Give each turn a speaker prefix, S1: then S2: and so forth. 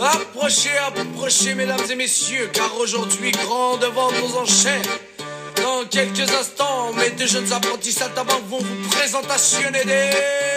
S1: Approchez, approchez, mesdames et messieurs, car aujourd'hui, grande vente aux enchères. Dans quelques instants, mes deux jeunes apprentis saltimbanques vont vous présentationner des...